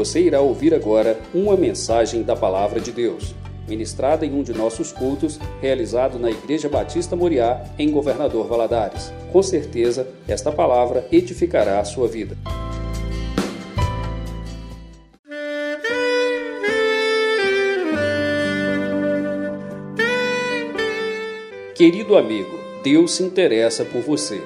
Você irá ouvir agora uma mensagem da Palavra de Deus, ministrada em um de nossos cultos, realizado na Igreja Batista Moriá, em Governador Valadares. Com certeza, esta palavra edificará a sua vida. Querido amigo, Deus se interessa por você.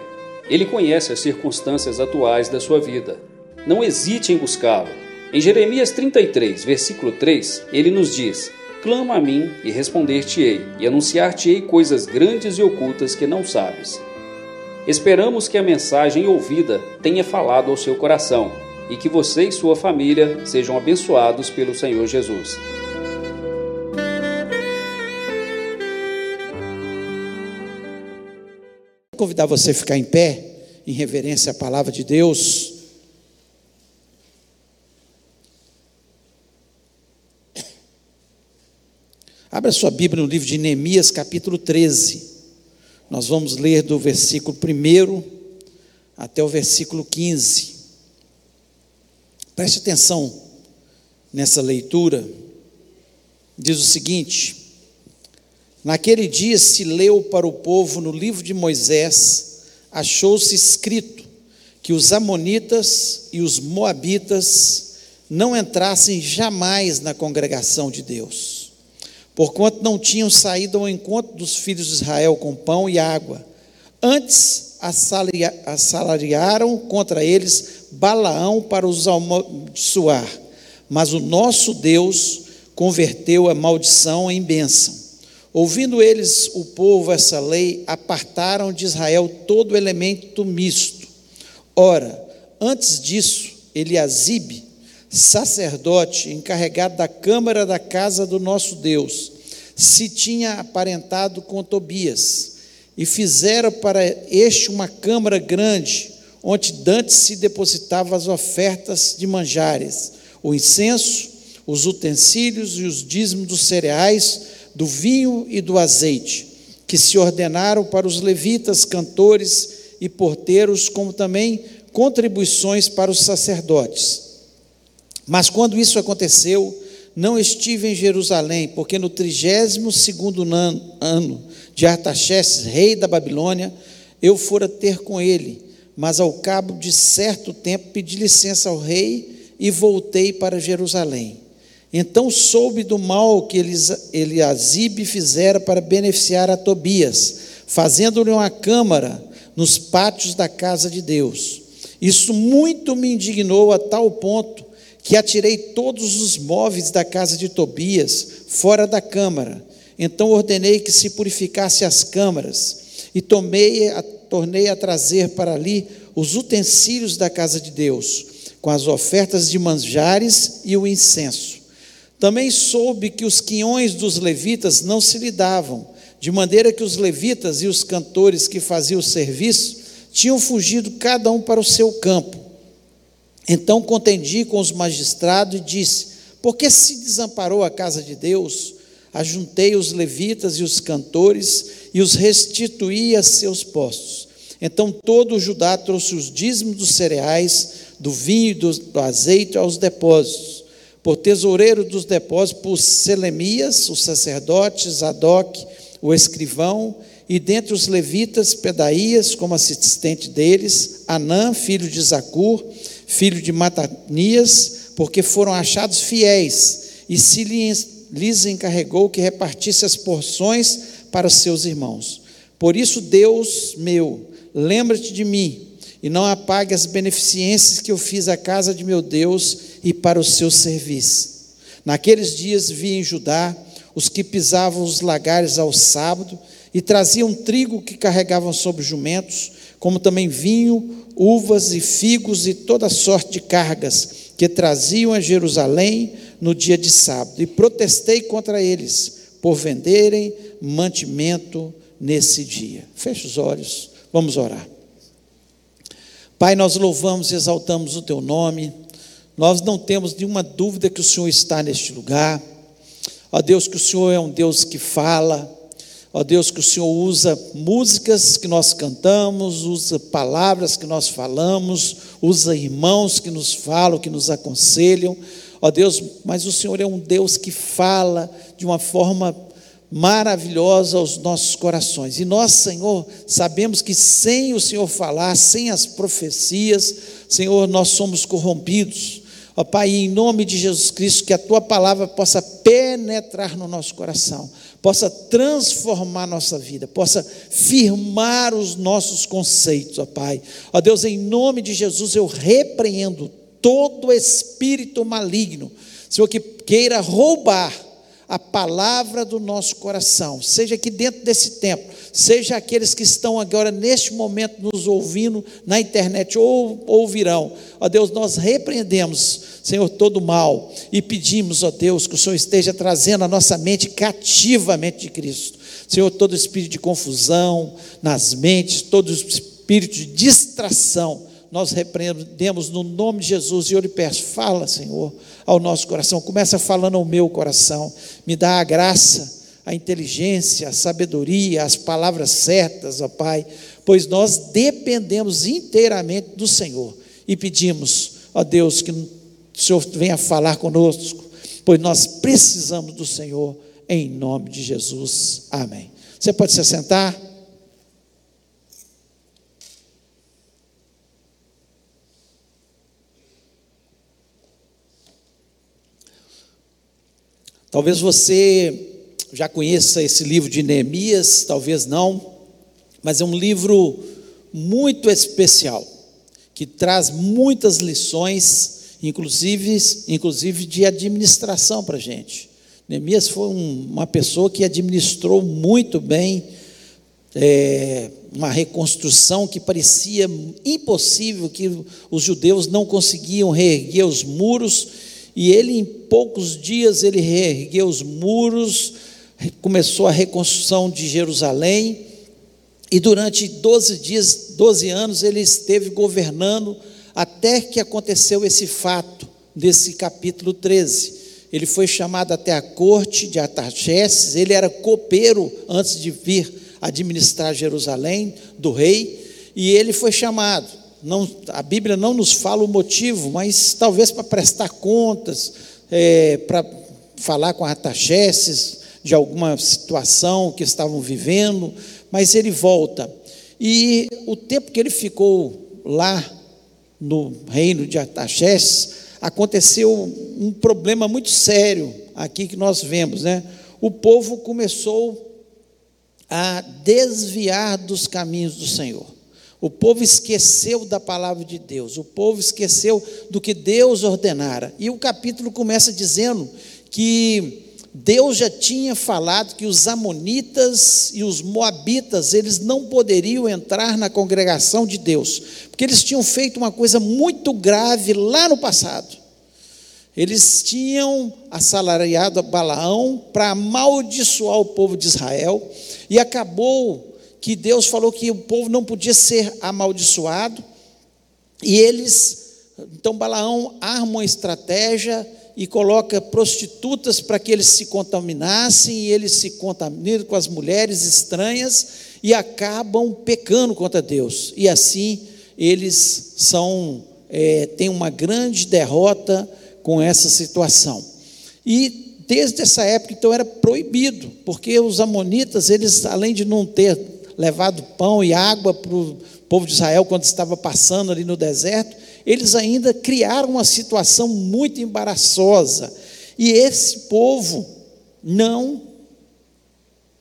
Ele conhece as circunstâncias atuais da sua vida. Não hesite em buscá-lo. Em Jeremias 33, versículo 3, ele nos diz: Clama a mim e responder-te-ei, e anunciar-te-ei coisas grandes e ocultas que não sabes. Esperamos que a mensagem ouvida tenha falado ao seu coração e que você e sua família sejam abençoados pelo Senhor Jesus. convidar você a ficar em pé, em reverência à palavra de Deus. Abra sua Bíblia no livro de Neemias, capítulo 13. Nós vamos ler do versículo 1 até o versículo 15. Preste atenção nessa leitura. Diz o seguinte: Naquele dia se leu para o povo no livro de Moisés, achou-se escrito que os Amonitas e os Moabitas não entrassem jamais na congregação de Deus, porquanto não tinham saído ao encontro dos filhos de Israel com pão e água. Antes assalariaram contra eles Balaão para os amaldiçoar, mas o nosso Deus converteu a maldição em bênção. Ouvindo eles, o povo, essa lei, apartaram de Israel todo elemento misto. Ora, antes disso, Eliasibe, sacerdote encarregado da câmara da casa do nosso Deus, se tinha aparentado com Tobias, e fizera para este uma câmara grande, onde dantes se depositavam as ofertas de manjares, o incenso, os utensílios e os dízimos dos cereais, do vinho e do azeite, que se ordenaram para os levitas, cantores e porteiros, como também contribuições para os sacerdotes. Mas quando isso aconteceu, não estive em Jerusalém, porque no trigésimo segundo ano de Artaxerxes, rei da Babilônia, eu fora ter com ele, mas ao cabo de certo tempo pedi licença ao rei e voltei para Jerusalém. Então soube do mal que Eliasibe fizera para beneficiar a Tobias, fazendo-lhe uma câmara nos pátios da casa de Deus. Isso muito me indignou a tal ponto que atirei todos os móveis da casa de Tobias fora da câmara. Então ordenei que se purificasse as câmaras e tomei, a, tornei a trazer para ali os utensílios da casa de Deus, com as ofertas de manjares e o incenso. Também soube que os quinhões dos levitas não se lhe davam, de maneira que os levitas e os cantores que faziam o serviço tinham fugido cada um para o seu campo. Então contendi com os magistrados e disse: Por que se desamparou a casa de Deus? Ajuntei os levitas e os cantores e os restituí a seus postos. Então todo o Judá trouxe os dízimos dos cereais, do vinho e do azeite aos depósitos por tesoureiro dos depósitos, por Selemias, o sacerdote, Zadok, o escrivão, e dentre os levitas, Pedaías, como assistente deles, Anã, filho de Zacur, filho de Matanias, porque foram achados fiéis, e se lhes encarregou que repartisse as porções para seus irmãos. Por isso, Deus meu, lembra-te de mim, e não apague as beneficências que eu fiz à casa de meu Deus, e para o seu serviço. Naqueles dias vi em Judá os que pisavam os lagares ao sábado e traziam trigo que carregavam sobre jumentos, como também vinho, uvas e figos e toda sorte de cargas que traziam a Jerusalém no dia de sábado. E protestei contra eles por venderem mantimento nesse dia. Feche os olhos, vamos orar. Pai, nós louvamos e exaltamos o teu nome. Nós não temos nenhuma dúvida que o Senhor está neste lugar. Ó Deus, que o Senhor é um Deus que fala. Ó Deus, que o Senhor usa músicas que nós cantamos, usa palavras que nós falamos, usa irmãos que nos falam, que nos aconselham. Ó Deus, mas o Senhor é um Deus que fala de uma forma maravilhosa aos nossos corações. E nós, Senhor, sabemos que sem o Senhor falar, sem as profecias, Senhor, nós somos corrompidos. Ó Pai, em nome de Jesus Cristo, que a tua palavra possa penetrar no nosso coração, possa transformar nossa vida, possa firmar os nossos conceitos, ó Pai. Ó Deus, em nome de Jesus, eu repreendo todo espírito maligno, Senhor, que queira roubar a palavra do nosso coração, seja aqui dentro desse templo, seja aqueles que estão agora neste momento nos ouvindo na internet ou ouvirão. Ó Deus, nós repreendemos, Senhor, todo mal e pedimos, ó Deus, que o Senhor esteja trazendo a nossa mente cativamente de Cristo. Senhor, todo espírito de confusão nas mentes, todo espírito de distração, nós repreendemos no nome de Jesus e eu lhe peço, fala, Senhor, ao nosso coração, começa falando ao meu coração, me dá a graça, a inteligência, a sabedoria, as palavras certas, ó Pai, pois nós dependemos inteiramente do Senhor e pedimos, ó Deus, que o Senhor venha falar conosco, pois nós precisamos do Senhor, em nome de Jesus. Amém. Você pode se sentar? Talvez você já conheça esse livro de Neemias, talvez não, mas é um livro muito especial, que traz muitas lições, inclusive, inclusive de administração para a gente. Neemias foi um, uma pessoa que administrou muito bem é, uma reconstrução que parecia impossível, que os judeus não conseguiam reerguer os muros e ele, em poucos dias, ele reergueu os muros, começou a reconstrução de Jerusalém, e durante 12 dias, 12 anos, ele esteve governando até que aconteceu esse fato, desse capítulo 13. Ele foi chamado até a corte de Artaxerxes, ele era copeiro antes de vir administrar Jerusalém, do rei, e ele foi chamado não, a Bíblia não nos fala o motivo, mas talvez para prestar contas, é, para falar com Artaxerxes de alguma situação que estavam vivendo, mas ele volta. E o tempo que ele ficou lá no reino de Artaxerxes, aconteceu um problema muito sério aqui que nós vemos, né? O povo começou a desviar dos caminhos do Senhor. O povo esqueceu da palavra de Deus, o povo esqueceu do que Deus ordenara. E o capítulo começa dizendo que Deus já tinha falado que os amonitas e os moabitas, eles não poderiam entrar na congregação de Deus, porque eles tinham feito uma coisa muito grave lá no passado. Eles tinham assalariado Balaão para amaldiçoar o povo de Israel, e acabou que Deus falou que o povo não podia ser amaldiçoado, e eles, então Balaão arma uma estratégia e coloca prostitutas para que eles se contaminassem, e eles se contaminam com as mulheres estranhas e acabam pecando contra Deus, e assim eles são, é, têm uma grande derrota com essa situação. E desde essa época, então, era proibido, porque os amonitas, eles, além de não ter levado pão e água para o povo de Israel quando estava passando ali no deserto, eles ainda criaram uma situação muito embaraçosa. E esse povo não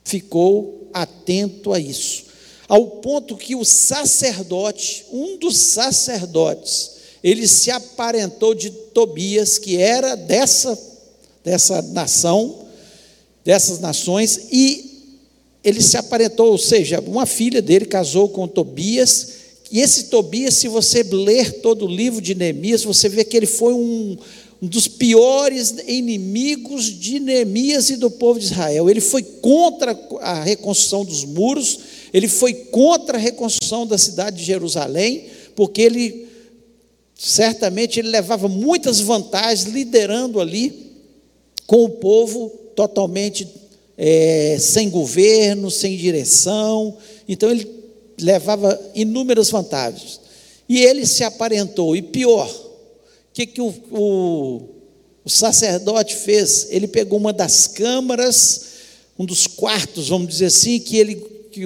ficou atento a isso. Ao ponto que o sacerdote, um dos sacerdotes, ele se aparentou de Tobias, que era dessa, dessa nação, dessas nações, e ele se aparentou, ou seja, uma filha dele casou com Tobias, e esse Tobias, se você ler todo o livro de Neemias, você vê que ele foi um, um dos piores inimigos de Neemias e do povo de Israel. Ele foi contra a reconstrução dos muros, ele foi contra a reconstrução da cidade de Jerusalém, porque ele certamente ele levava muitas vantagens liderando ali com o povo totalmente é, sem governo, sem direção. Então ele levava inúmeras vantagens. E ele se aparentou, e pior, o que, que o, o, o sacerdote fez? Ele pegou uma das câmaras, um dos quartos, vamos dizer assim, que ele que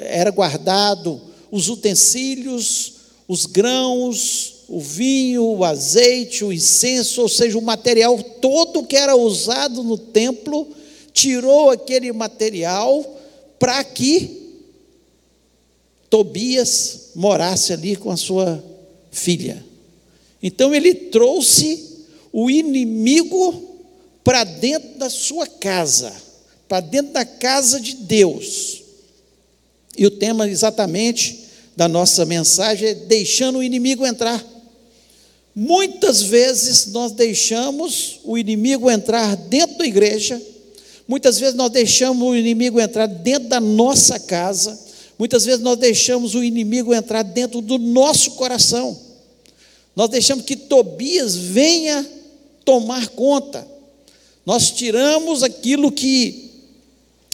era guardado os utensílios, os grãos, o vinho, o azeite, o incenso, ou seja, o material todo que era usado no templo, tirou aquele material para que Tobias morasse ali com a sua filha. Então ele trouxe o inimigo para dentro da sua casa, para dentro da casa de Deus. E o tema exatamente da nossa mensagem é deixando o inimigo entrar. Muitas vezes nós deixamos o inimigo entrar dentro da igreja, muitas vezes nós deixamos o inimigo entrar dentro da nossa casa, Muitas vezes nós deixamos o inimigo entrar dentro do nosso coração. Nós deixamos que Tobias venha tomar conta. Nós tiramos aquilo que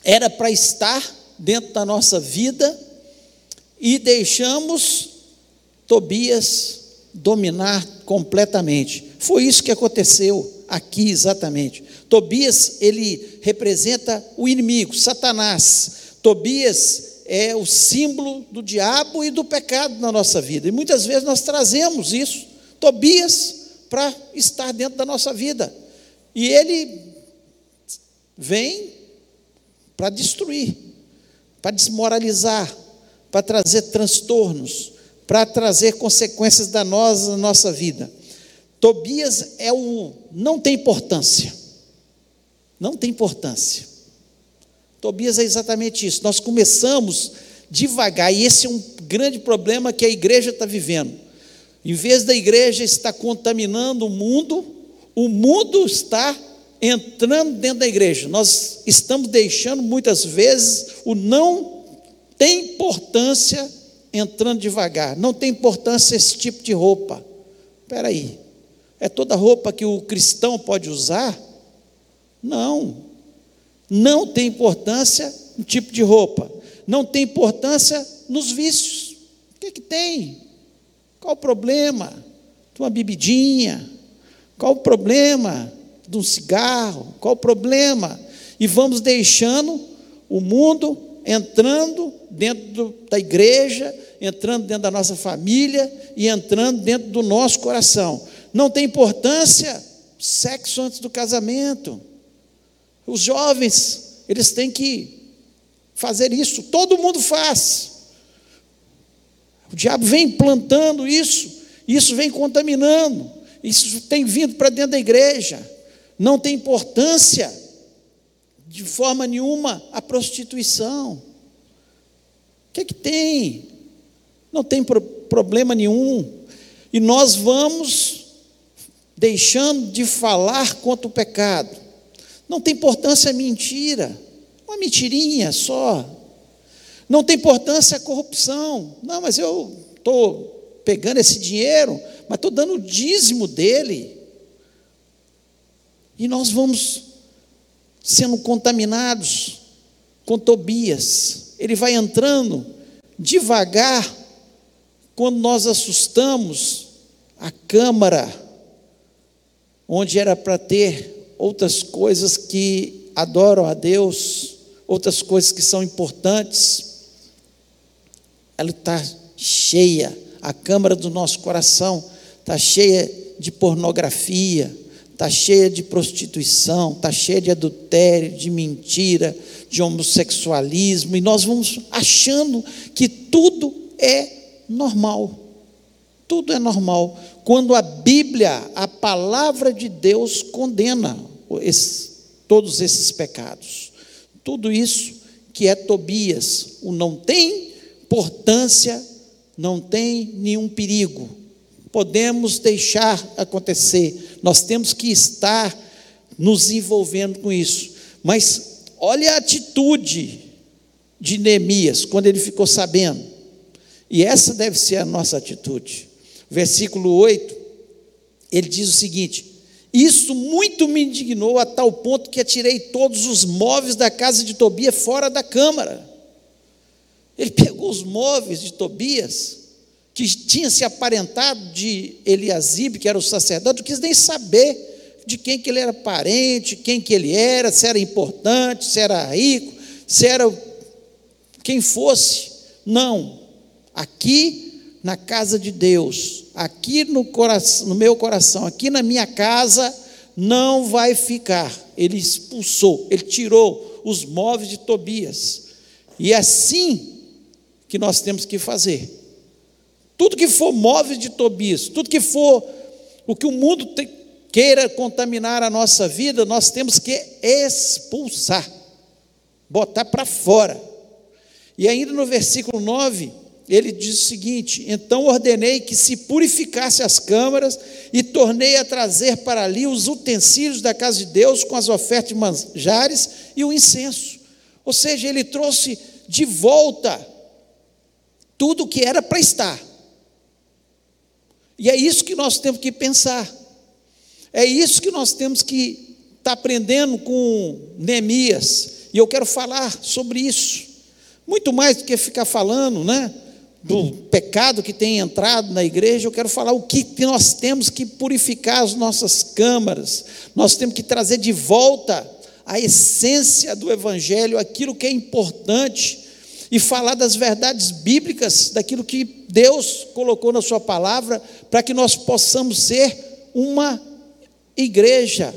era para estar dentro da nossa vida e deixamos Tobias dominar completamente. Foi isso que aconteceu aqui exatamente. Tobias, ele representa o inimigo, Satanás. Tobias, é o símbolo do diabo e do pecado na nossa vida. E muitas vezes nós trazemos isso, Tobias, para estar dentro da nossa vida. E ele vem para destruir, para desmoralizar, para trazer transtornos, para trazer consequências danosas na nossa vida. Tobias é o não tem importância. Não tem importância. Tobias é exatamente isso. Nós começamos devagar, e esse é um grande problema que a igreja está vivendo. Em vez da igreja estar contaminando o mundo, o mundo está entrando dentro da igreja. Nós estamos deixando muitas vezes o não tem importância entrando devagar. Não tem importância esse tipo de roupa. Espera aí. É toda roupa que o cristão pode usar? Não. Não tem importância no tipo de roupa, não tem importância nos vícios. O que, é que tem? Qual o problema de uma bebidinha? Qual o problema de um cigarro? Qual o problema? E vamos deixando o mundo entrando dentro da igreja, entrando dentro da nossa família e entrando dentro do nosso coração. Não tem importância sexo antes do casamento. Os jovens, eles têm que fazer isso, todo mundo faz. O diabo vem plantando isso, isso vem contaminando, isso tem vindo para dentro da igreja. Não tem importância de forma nenhuma a prostituição. O que é que tem? Não tem pro problema nenhum. E nós vamos deixando de falar contra o pecado. Não tem importância a mentira, uma mentirinha só. Não tem importância a corrupção. Não, mas eu estou pegando esse dinheiro, mas estou dando o dízimo dele. E nós vamos sendo contaminados com Tobias. Ele vai entrando devagar, quando nós assustamos a câmara, onde era para ter outras coisas que adoram a Deus, outras coisas que são importantes. Ela está cheia, a câmara do nosso coração está cheia de pornografia, está cheia de prostituição, está cheia de adultério, de mentira, de homossexualismo, e nós vamos achando que tudo é normal. Tudo é normal. Quando a Bíblia, a palavra de Deus, condena todos esses pecados. Tudo isso que é Tobias, o não tem importância, não tem nenhum perigo. Podemos deixar acontecer, nós temos que estar nos envolvendo com isso. Mas olha a atitude de Neemias quando ele ficou sabendo. E essa deve ser a nossa atitude. Versículo 8, ele diz o seguinte: isso muito me indignou a tal ponto que atirei todos os móveis da casa de Tobias fora da câmara. Ele pegou os móveis de Tobias, que tinha se aparentado de Eliasibe, que era o sacerdote, não quis nem saber, de quem que ele era parente, quem que ele era, se era importante, se era rico, se era quem fosse. Não. Aqui na casa de Deus, aqui no, coração, no meu coração, aqui na minha casa, não vai ficar. Ele expulsou, ele tirou os móveis de Tobias. E é assim que nós temos que fazer. Tudo que for móveis de Tobias, tudo que for o que o mundo te, queira contaminar a nossa vida, nós temos que expulsar, botar para fora. E ainda no versículo 9, ele diz o seguinte: Então ordenei que se purificasse as câmaras e tornei a trazer para ali os utensílios da casa de Deus com as ofertas de manjares e o incenso. Ou seja, ele trouxe de volta tudo o que era para estar. E é isso que nós temos que pensar. É isso que nós temos que estar tá aprendendo com Neemias. E eu quero falar sobre isso. Muito mais do que ficar falando, né? Do pecado que tem entrado na igreja, eu quero falar o que nós temos que purificar as nossas câmaras, nós temos que trazer de volta a essência do Evangelho, aquilo que é importante, e falar das verdades bíblicas, daquilo que Deus colocou na Sua palavra, para que nós possamos ser uma igreja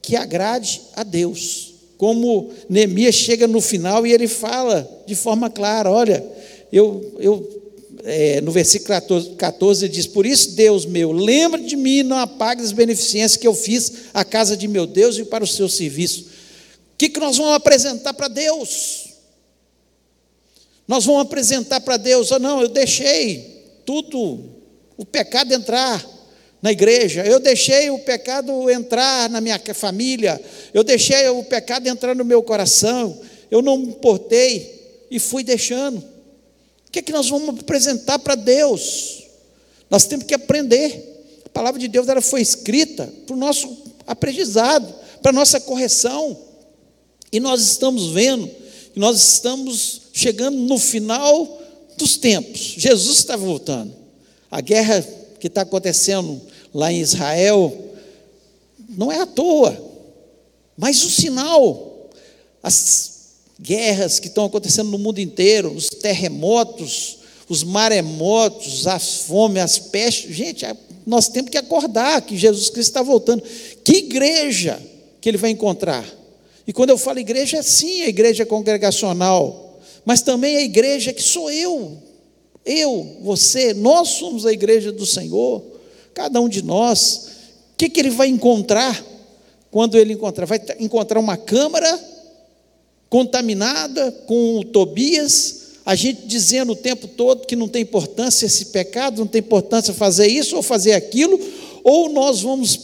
que agrade a Deus. Como Neemias chega no final e ele fala de forma clara: olha, eu, eu é, no versículo 14, 14 diz: Por isso, Deus meu, lembra de mim não apague as beneficências que eu fiz à casa de meu Deus e para o seu serviço. O que, que nós vamos apresentar para Deus? Nós vamos apresentar para Deus, oh, não, eu deixei tudo, o pecado entrar na igreja, eu deixei o pecado entrar na minha família, eu deixei o pecado entrar no meu coração, eu não me importei e fui deixando. O que é que nós vamos apresentar para Deus? Nós temos que aprender. A palavra de Deus ela foi escrita para o nosso aprendizado, para a nossa correção. E nós estamos vendo nós estamos chegando no final dos tempos. Jesus está voltando. A guerra que está acontecendo lá em Israel não é à toa, mas o sinal, as guerras que estão acontecendo no mundo inteiro, os terremotos, os maremotos, a fome, as pestes, gente, nós temos que acordar que Jesus Cristo está voltando. Que igreja que ele vai encontrar? E quando eu falo igreja, é sim a igreja congregacional, mas também a igreja que sou eu, eu, você, nós somos a igreja do Senhor, cada um de nós. O que, que ele vai encontrar quando ele encontrar? Vai encontrar uma câmara contaminada com o Tobias, a gente dizendo o tempo todo que não tem importância esse pecado, não tem importância fazer isso ou fazer aquilo, ou nós vamos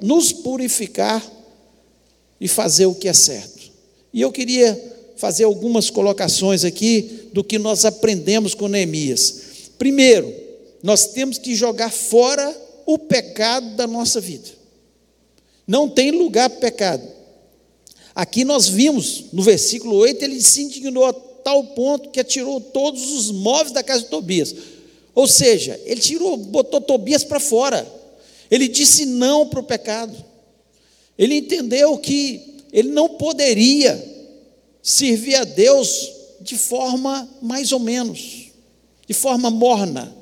nos purificar e fazer o que é certo. E eu queria fazer algumas colocações aqui do que nós aprendemos com Neemias. Primeiro, nós temos que jogar fora o pecado da nossa vida. Não tem lugar para pecado. Aqui nós vimos, no versículo 8, ele se indignou a tal ponto que atirou todos os móveis da casa de Tobias. Ou seja, ele tirou, botou Tobias para fora. Ele disse não para o pecado. Ele entendeu que ele não poderia servir a Deus de forma mais ou menos, de forma morna.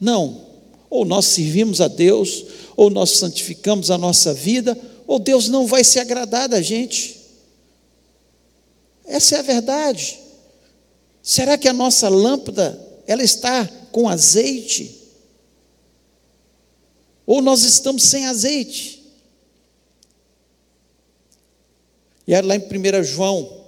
Não. Ou nós servimos a Deus, ou nós santificamos a nossa vida, ou Deus não vai se agradar da gente. Essa é a verdade. Será que a nossa lâmpada ela está com azeite? Ou nós estamos sem azeite? E lá em 1 João,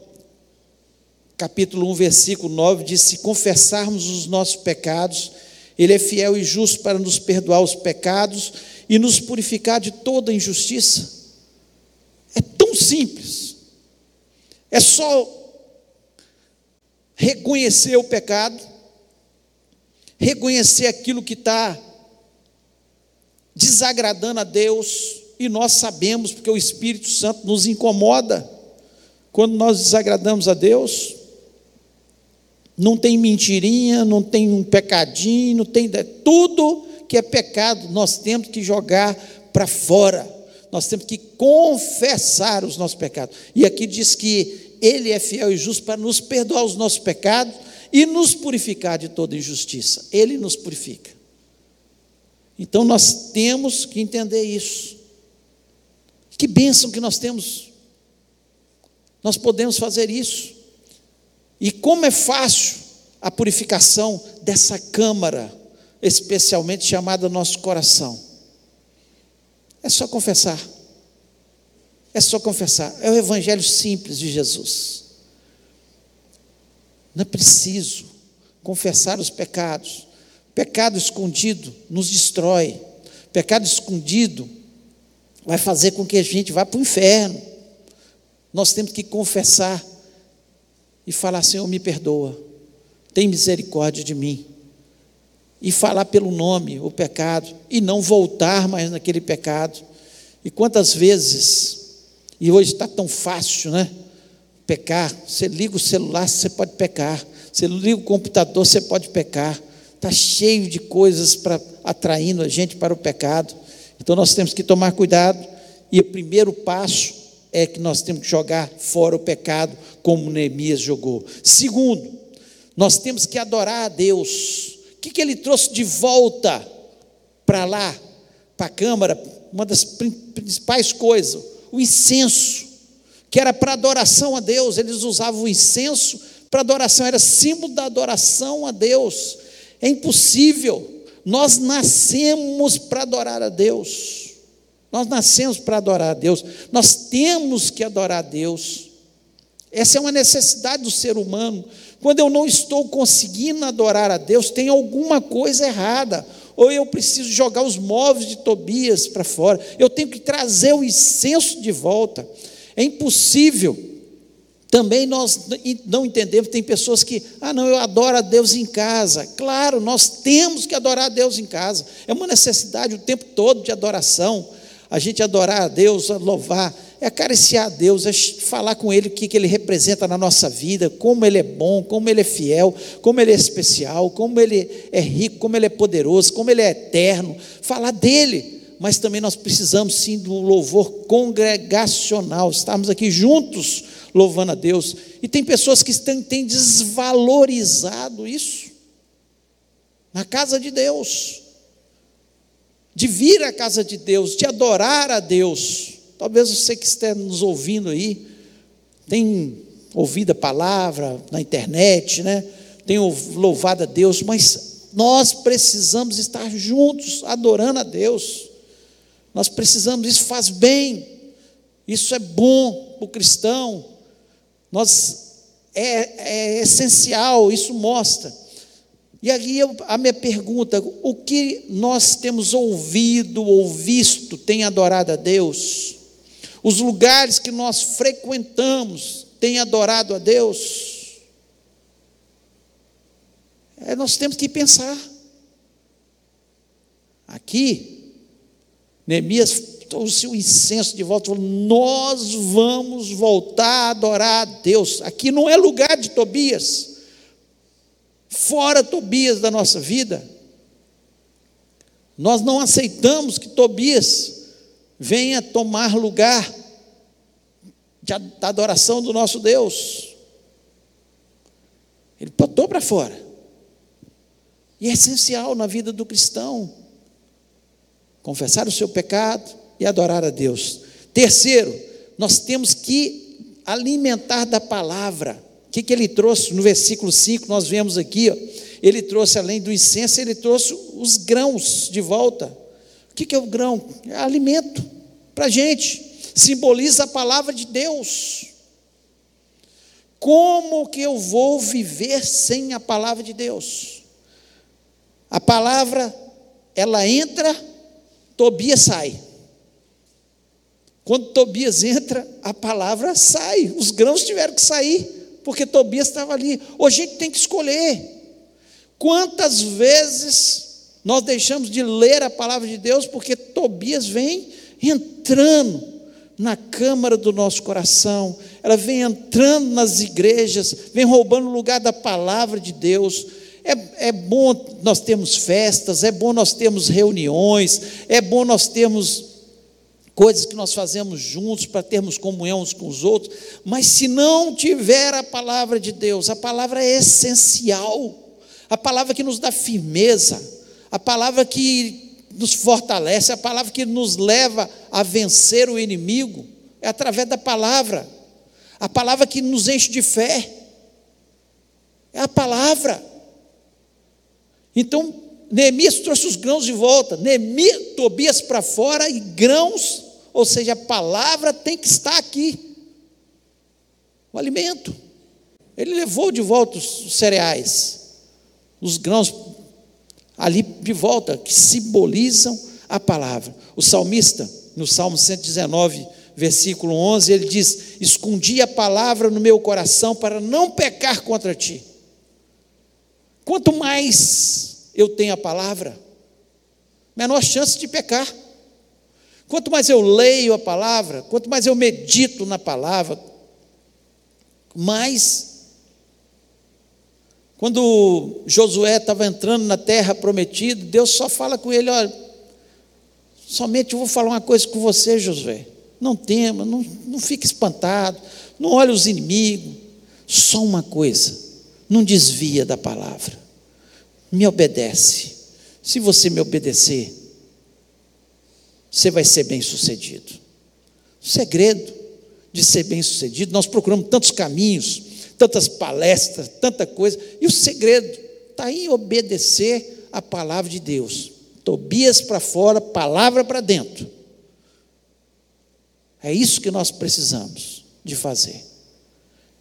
capítulo 1, versículo 9, diz: Se confessarmos os nossos pecados, Ele é fiel e justo para nos perdoar os pecados e nos purificar de toda injustiça. É tão simples. É só reconhecer o pecado, reconhecer aquilo que está desagradando a Deus, e nós sabemos, porque o Espírito Santo nos incomoda quando nós desagradamos a Deus. Não tem mentirinha, não tem um pecadinho, não tem tudo que é pecado, nós temos que jogar para fora. Nós temos que confessar os nossos pecados. E aqui diz que Ele é fiel e justo para nos perdoar os nossos pecados e nos purificar de toda injustiça. Ele nos purifica. Então nós temos que entender isso. Que bênção que nós temos. Nós podemos fazer isso. E como é fácil a purificação dessa câmara, especialmente chamada nosso coração. É só confessar. É só confessar. É o evangelho simples de Jesus. Não é preciso confessar os pecados. Pecado escondido nos destrói. Pecado escondido vai fazer com que a gente vá para o inferno. Nós temos que confessar e falar: Senhor, me perdoa, tem misericórdia de mim. E falar pelo nome o pecado, e não voltar mais naquele pecado. E quantas vezes, e hoje está tão fácil, né? Pecar, você liga o celular, você pode pecar, você liga o computador, você pode pecar. Está cheio de coisas para atraindo a gente para o pecado. Então nós temos que tomar cuidado. E o primeiro passo é que nós temos que jogar fora o pecado, como Neemias jogou. Segundo, nós temos que adorar a Deus. Que, que ele trouxe de volta para lá, para a câmara? Uma das principais coisas, o incenso, que era para adoração a Deus. Eles usavam o incenso para adoração, era símbolo da adoração a Deus. É impossível. Nós nascemos para adorar a Deus. Nós nascemos para adorar a Deus, nós temos que adorar a Deus. Essa é uma necessidade do ser humano. Quando eu não estou conseguindo adorar a Deus, tem alguma coisa errada. Ou eu preciso jogar os móveis de Tobias para fora. Eu tenho que trazer o incenso de volta. É impossível. Também nós não entendemos, tem pessoas que, ah, não, eu adoro a Deus em casa. Claro, nós temos que adorar a Deus em casa. É uma necessidade o tempo todo de adoração a gente adorar a Deus, a louvar, é acariciar a Deus, é falar com Ele o que, Ele representa na nossa vida, como Ele é bom, como Ele é fiel, como Ele é especial, como Ele é rico, como Ele é poderoso, como Ele é eterno, falar dEle, mas também nós precisamos sim do louvor congregacional, estarmos aqui juntos louvando a Deus, e tem pessoas que têm, têm desvalorizado isso, na casa de Deus, de vir à casa de Deus, de adorar a Deus. Talvez você que esteja nos ouvindo aí, tem ouvido a palavra na internet, né? tem louvado a Deus, mas nós precisamos estar juntos, adorando a Deus. Nós precisamos, isso faz bem, isso é bom para o cristão, nós, é, é essencial, isso mostra. E aí eu, a minha pergunta: o que nós temos ouvido ou visto tem adorado a Deus? Os lugares que nós frequentamos têm adorado a Deus? É, nós temos que pensar. Aqui, Neemias trouxe o incenso de volta, falou: Nós vamos voltar a adorar a Deus. Aqui não é lugar de Tobias fora Tobias da nossa vida. Nós não aceitamos que Tobias venha tomar lugar da adoração do nosso Deus. Ele botou para fora. E é essencial na vida do cristão confessar o seu pecado e adorar a Deus. Terceiro, nós temos que alimentar da palavra. O que, que ele trouxe no versículo 5? Nós vemos aqui, ó, ele trouxe além do incenso, ele trouxe os grãos de volta. O que, que é o grão? É alimento para a gente, simboliza a palavra de Deus. Como que eu vou viver sem a palavra de Deus? A palavra, ela entra, Tobias sai. Quando Tobias entra, a palavra sai, os grãos tiveram que sair porque Tobias estava ali. Hoje a gente tem que escolher. Quantas vezes nós deixamos de ler a palavra de Deus porque Tobias vem entrando na câmara do nosso coração, ela vem entrando nas igrejas, vem roubando o lugar da palavra de Deus. É, é bom nós termos festas, é bom nós termos reuniões, é bom nós termos coisas que nós fazemos juntos para termos comunhão uns com os outros, mas se não tiver a palavra de Deus, a palavra é essencial, a palavra que nos dá firmeza, a palavra que nos fortalece, a palavra que nos leva a vencer o inimigo, é através da palavra, a palavra que nos enche de fé, é a palavra. Então, Neemias trouxe os grãos de volta, Neemias, Tobias para fora e grãos ou seja, a palavra tem que estar aqui. O alimento. Ele levou de volta os cereais, os grãos ali de volta, que simbolizam a palavra. O salmista, no Salmo 119, versículo 11, ele diz: Escondi a palavra no meu coração para não pecar contra ti. Quanto mais eu tenho a palavra, menor chance de pecar. Quanto mais eu leio a palavra, quanto mais eu medito na palavra, mais. Quando Josué estava entrando na terra prometida, Deus só fala com ele: olha, somente eu vou falar uma coisa com você, Josué. Não tema, não, não fique espantado, não olhe os inimigos. Só uma coisa, não desvia da palavra. Me obedece. Se você me obedecer, você vai ser bem sucedido. O segredo de ser bem sucedido, nós procuramos tantos caminhos, tantas palestras, tanta coisa, e o segredo está em obedecer a palavra de Deus. Tobias para fora, palavra para dentro. É isso que nós precisamos de fazer.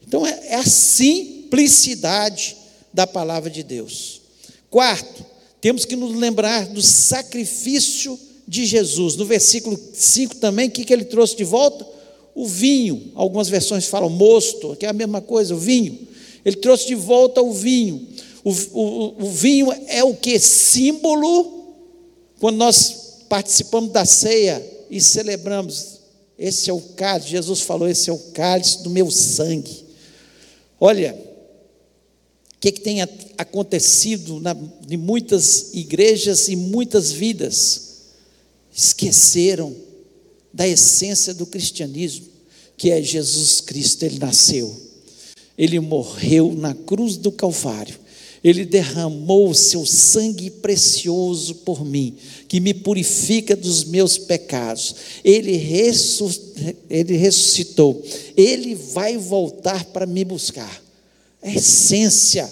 Então é, é a simplicidade da palavra de Deus. Quarto, temos que nos lembrar do sacrifício de Jesus. No versículo 5 também, o que, que ele trouxe de volta? O vinho. Algumas versões falam mosto, que é a mesma coisa, o vinho. Ele trouxe de volta o vinho. O, o, o vinho é o que? Símbolo, quando nós participamos da ceia e celebramos. Esse é o cálice, Jesus falou: esse é o cálice do meu sangue. Olha, o que, que tem acontecido em muitas igrejas e muitas vidas? Esqueceram da essência do cristianismo, que é Jesus Cristo. Ele nasceu, ele morreu na cruz do Calvário, ele derramou o seu sangue precioso por mim, que me purifica dos meus pecados. Ele, ressuscitou, ele vai voltar para me buscar. É a essência.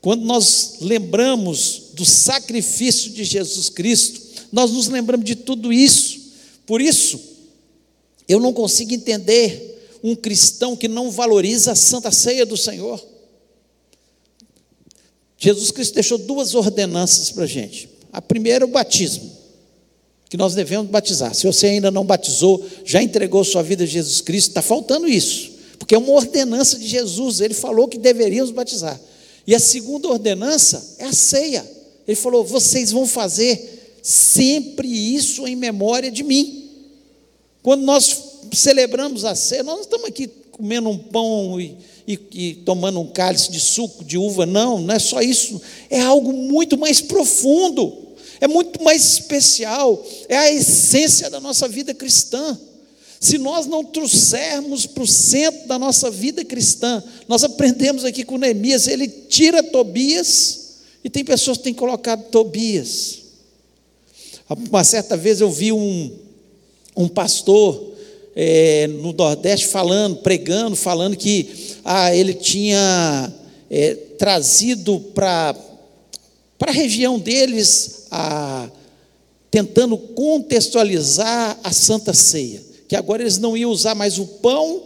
Quando nós lembramos do sacrifício de Jesus Cristo, nós nos lembramos de tudo isso. Por isso, eu não consigo entender um cristão que não valoriza a santa ceia do Senhor. Jesus Cristo deixou duas ordenanças para a gente. A primeira é o batismo, que nós devemos batizar. Se você ainda não batizou, já entregou sua vida a Jesus Cristo, está faltando isso, porque é uma ordenança de Jesus, ele falou que deveríamos batizar. E a segunda ordenança é a ceia. Ele falou: vocês vão fazer sempre isso em memória de mim. Quando nós celebramos a ceia, nós não estamos aqui comendo um pão e, e, e, tomando um cálice de suco de uva, não, não é só isso, é algo muito mais profundo, é muito mais especial, é a essência da nossa vida cristã. Se nós não trouxermos para o centro da nossa vida cristã, nós aprendemos aqui com Neemias, ele tira Tobias, e tem pessoas que têm colocado Tobias. Uma certa vez eu vi um, um pastor é, no Nordeste falando, pregando, falando que ah, ele tinha é, trazido para a região deles, a, tentando contextualizar a Santa Ceia, que agora eles não iam usar mais o pão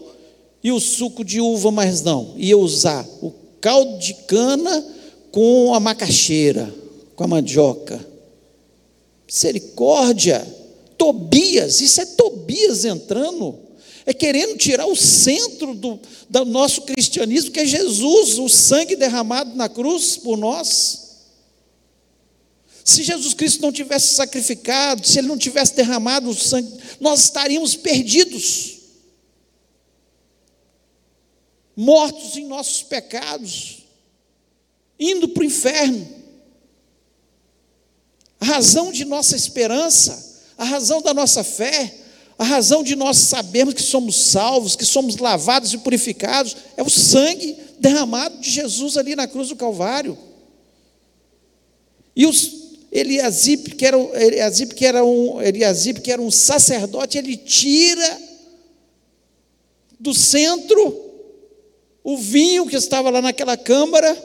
e o suco de uva, mas não, iam usar o caldo de cana com a macaxeira, com a mandioca. Misericórdia. Tobias, isso é Tobias entrando, é querendo tirar o centro do, do nosso cristianismo, que é Jesus, o sangue derramado na cruz por nós. Se Jesus Cristo não tivesse sacrificado, se Ele não tivesse derramado o sangue, nós estaríamos perdidos, mortos em nossos pecados, indo para o inferno a razão de nossa esperança, a razão da nossa fé, A razão de nós sabermos que somos salvos, que somos lavados e purificados, é o sangue derramado de Jesus ali na cruz do Calvário. E os, que era, que era um, Eliasip, que era um sacerdote, ele tira do centro o vinho que estava lá naquela câmara,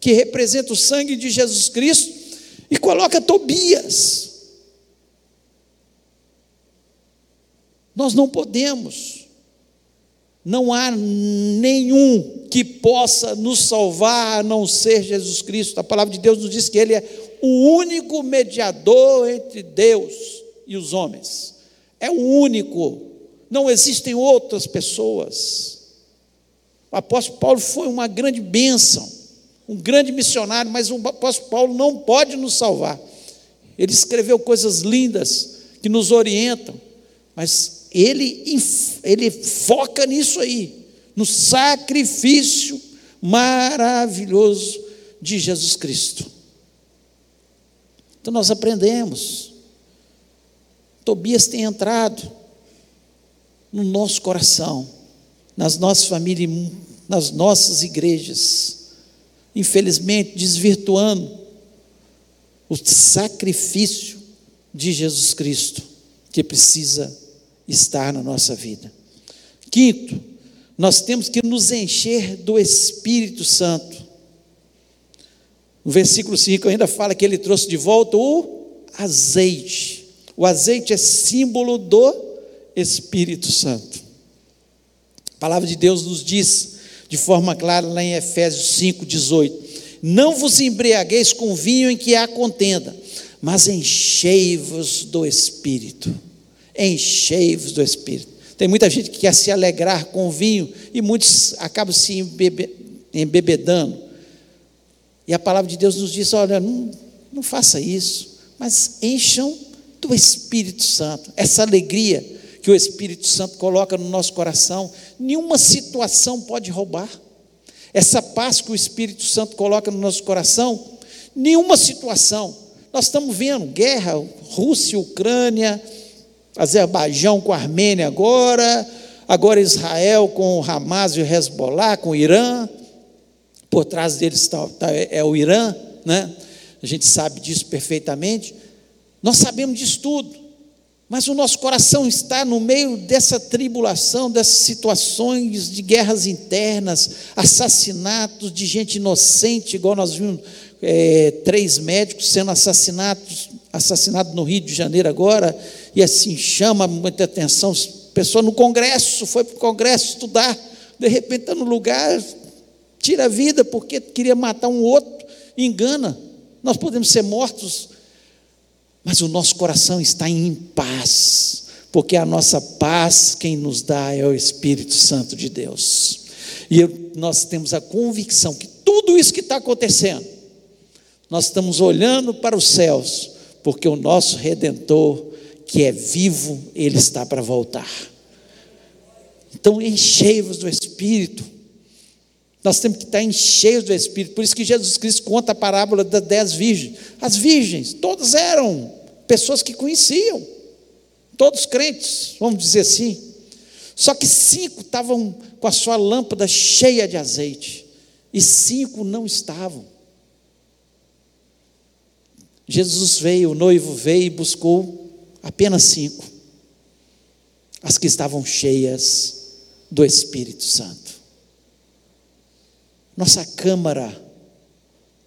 que representa o sangue de Jesus Cristo, e coloca Tobias. Nós não podemos, não há nenhum que possa nos salvar a não ser Jesus Cristo. A palavra de Deus nos diz que Ele é o único mediador entre Deus e os homens. É o único, não existem outras pessoas. O apóstolo Paulo foi uma grande bênção, um grande missionário, mas o apóstolo Paulo não pode nos salvar. Ele escreveu coisas lindas que nos orientam, mas ele, ele foca nisso aí, no sacrifício maravilhoso de Jesus Cristo. Então nós aprendemos. Tobias tem entrado no nosso coração, nas nossas famílias, nas nossas igrejas, infelizmente desvirtuando o sacrifício de Jesus Cristo, que precisa estar na nossa vida. Quinto, nós temos que nos encher do Espírito Santo. No versículo 5 ainda fala que ele trouxe de volta o azeite. O azeite é símbolo do Espírito Santo. A palavra de Deus nos diz de forma clara lá em Efésios 5, 18: Não vos embriagueis com vinho em que há contenda, mas enchei-vos do Espírito enchei-vos do Espírito. Tem muita gente que quer se alegrar com vinho e muitos acabam se embebe, embebedando. E a palavra de Deus nos diz: olha, não, não faça isso, mas encham do Espírito Santo. Essa alegria que o Espírito Santo coloca no nosso coração, nenhuma situação pode roubar. Essa paz que o Espírito Santo coloca no nosso coração, nenhuma situação. Nós estamos vendo guerra, Rússia, Ucrânia, Azerbaijão com a Armênia agora, agora Israel com o Hamas e o Hezbollah, com o Irã, por trás deles está, está, é o Irã, né? a gente sabe disso perfeitamente, nós sabemos disso tudo, mas o nosso coração está no meio dessa tribulação, dessas situações de guerras internas, assassinatos de gente inocente, igual nós vimos é, três médicos sendo assassinados, assassinados no Rio de Janeiro agora, e assim chama muita atenção. Pessoa no Congresso, foi para o Congresso estudar, de repente está no lugar, tira a vida porque queria matar um outro, engana. Nós podemos ser mortos, mas o nosso coração está em paz, porque a nossa paz quem nos dá é o Espírito Santo de Deus. E eu, nós temos a convicção que tudo isso que está acontecendo, nós estamos olhando para os céus, porque o nosso Redentor que é vivo, ele está para voltar. Então, enchei-vos do Espírito. Nós temos que estar encheios do Espírito. Por isso que Jesus Cristo conta a parábola das dez virgens. As virgens, todas eram pessoas que conheciam, todos crentes, vamos dizer assim. Só que cinco estavam com a sua lâmpada cheia de azeite, e cinco não estavam. Jesus veio, o noivo veio e buscou apenas cinco, as que estavam cheias do Espírito Santo. Nossa câmara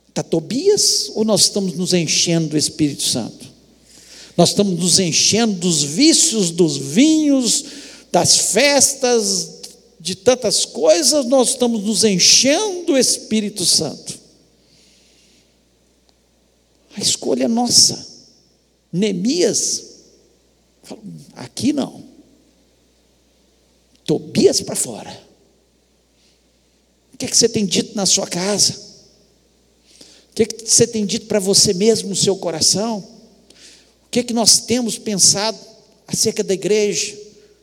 está Tobias ou nós estamos nos enchendo do Espírito Santo? Nós estamos nos enchendo dos vícios, dos vinhos, das festas, de tantas coisas, nós estamos nos enchendo do Espírito Santo. A escolha é nossa. Neemias aqui não. Tobias para fora. O que, é que você tem dito na sua casa? O que, é que você tem dito para você mesmo no seu coração? O que é que nós temos pensado acerca da igreja?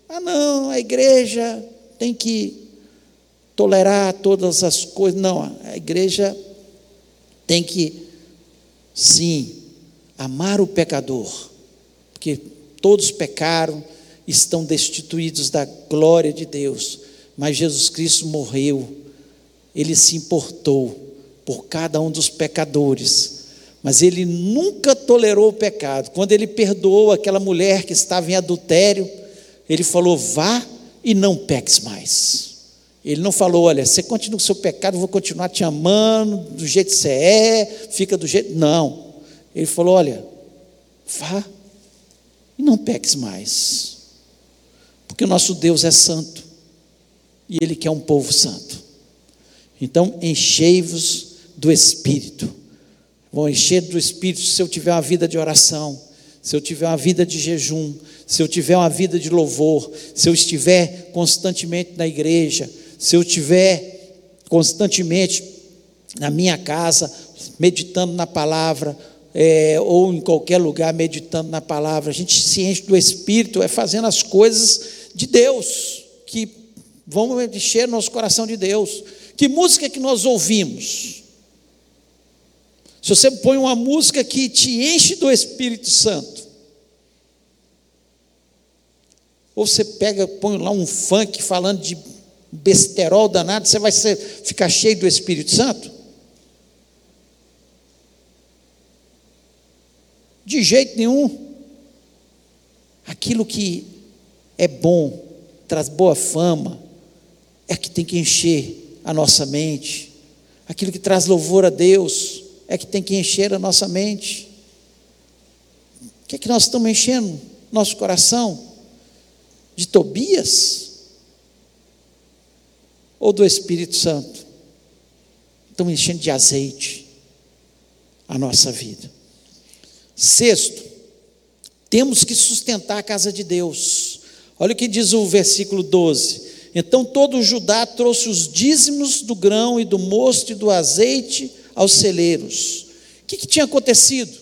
Ah, não, a igreja tem que tolerar todas as coisas. Não, a igreja tem que, sim, amar o pecador, porque todos pecaram estão destituídos da glória de Deus, mas Jesus Cristo morreu, ele se importou por cada um dos pecadores, mas ele nunca tolerou o pecado. Quando ele perdoou aquela mulher que estava em adultério, ele falou: vá e não peques mais. Ele não falou, olha, você continua com o seu pecado, eu vou continuar te amando do jeito que você é, fica do jeito. Não. Ele falou, olha, vá e não peques mais. Porque o nosso Deus é santo e Ele quer um povo santo. Então, enchei-vos do Espírito. Vou encher do Espírito se eu tiver uma vida de oração, se eu tiver uma vida de jejum, se eu tiver uma vida de louvor, se eu estiver constantemente na igreja, se eu estiver constantemente na minha casa, meditando na palavra, é, ou em qualquer lugar meditando na palavra, a gente se enche do Espírito, é fazendo as coisas de Deus, que vão encher nosso coração de Deus. Que música que nós ouvimos? Se você põe uma música que te enche do Espírito Santo, ou você pega, põe lá um funk falando de besterol danado, você vai ser, ficar cheio do Espírito Santo? De jeito nenhum. Aquilo que é bom, traz boa fama, é que tem que encher a nossa mente. Aquilo que traz louvor a Deus é que tem que encher a nossa mente. O que é que nós estamos enchendo nosso coração? De Tobias? ou do Espírito Santo. Estão enchendo de azeite a nossa vida. Sexto, temos que sustentar a casa de Deus. Olha o que diz o versículo 12. Então todo Judá trouxe os dízimos do grão e do mosto e do azeite aos celeiros. O que, que tinha acontecido?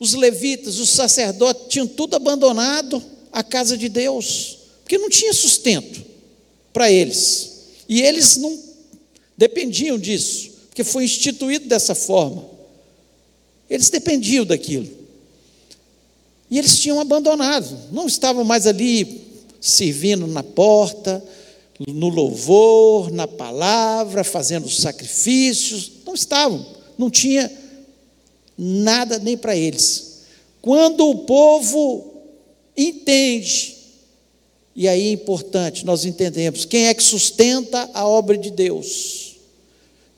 Os levitas, os sacerdotes tinham tudo abandonado a casa de Deus, porque não tinha sustento para eles. E eles não dependiam disso, porque foi instituído dessa forma. Eles dependiam daquilo. E eles tinham abandonado, não estavam mais ali servindo na porta, no louvor, na palavra, fazendo sacrifícios, não estavam, não tinha nada nem para eles. Quando o povo entende e aí é importante, nós entendemos quem é que sustenta a obra de Deus.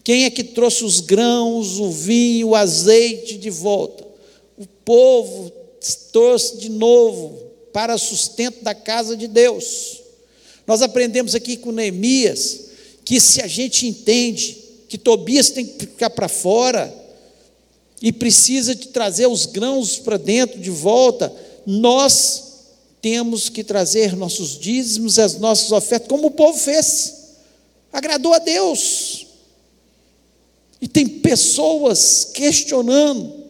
Quem é que trouxe os grãos, o vinho, o azeite de volta? O povo trouxe de novo para sustento da casa de Deus. Nós aprendemos aqui com Neemias que se a gente entende que Tobias tem que ficar para fora e precisa de trazer os grãos para dentro de volta, nós temos que trazer nossos dízimos, as nossas ofertas, como o povo fez, agradou a Deus. E tem pessoas questionando,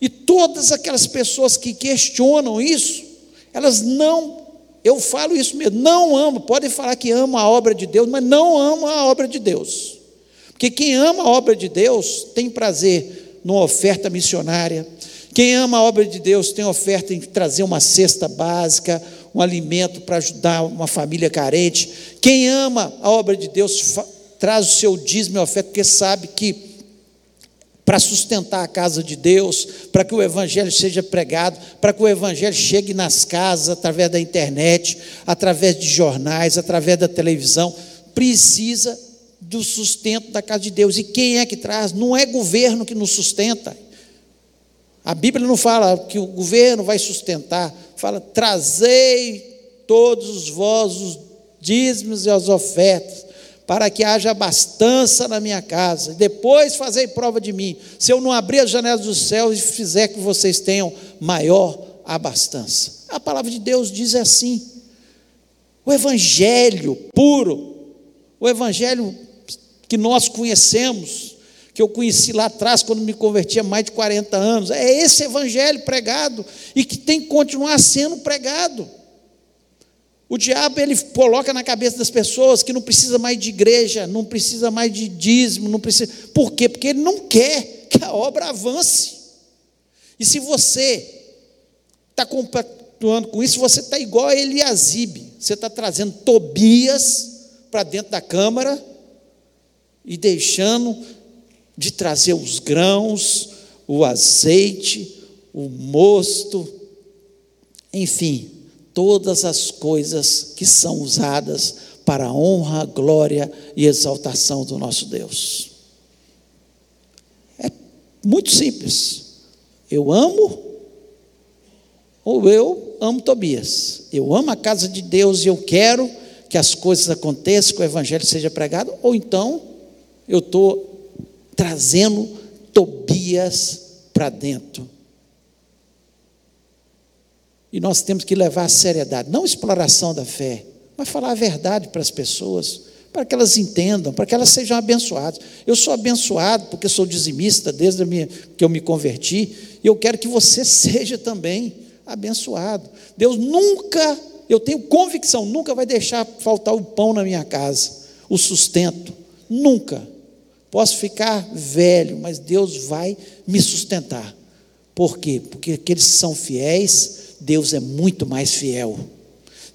e todas aquelas pessoas que questionam isso, elas não, eu falo isso mesmo, não amam, podem falar que amam a obra de Deus, mas não amam a obra de Deus. Porque quem ama a obra de Deus tem prazer numa oferta missionária, quem ama a obra de Deus tem oferta em trazer uma cesta básica, um alimento para ajudar uma família carente. Quem ama a obra de Deus traz o seu dízimo e oferta, porque sabe que para sustentar a casa de Deus, para que o Evangelho seja pregado, para que o Evangelho chegue nas casas através da internet, através de jornais, através da televisão, precisa do sustento da casa de Deus. E quem é que traz? Não é governo que nos sustenta, a Bíblia não fala que o governo vai sustentar, fala: trazei todos vós os dízimos e as ofertas, para que haja abastança na minha casa. Depois fazei prova de mim. Se eu não abrir as janelas dos céus e fizer que vocês tenham maior abastança. A palavra de Deus diz assim. O evangelho puro, o evangelho que nós conhecemos, que eu conheci lá atrás, quando me converti há mais de 40 anos. É esse evangelho pregado e que tem que continuar sendo pregado. O diabo ele coloca na cabeça das pessoas que não precisa mais de igreja, não precisa mais de dízimo, não precisa. Por quê? Porque ele não quer que a obra avance. E se você está atuando com isso, você está igual a Eliasibe. Você está trazendo Tobias para dentro da câmara e deixando de trazer os grãos, o azeite, o mosto, enfim, todas as coisas que são usadas para a honra, glória e exaltação do nosso Deus. É muito simples. Eu amo ou eu amo Tobias. Eu amo a casa de Deus e eu quero que as coisas aconteçam, que o evangelho seja pregado, ou então eu estou trazendo Tobias para dentro. E nós temos que levar a seriedade, não exploração da fé, mas falar a verdade para as pessoas, para que elas entendam, para que elas sejam abençoadas. Eu sou abençoado porque sou dizimista desde que eu me converti, e eu quero que você seja também abençoado. Deus nunca, eu tenho convicção, nunca vai deixar faltar o pão na minha casa, o sustento, nunca. Posso ficar velho, mas Deus vai me sustentar. Por quê? Porque aqueles que são fiéis, Deus é muito mais fiel.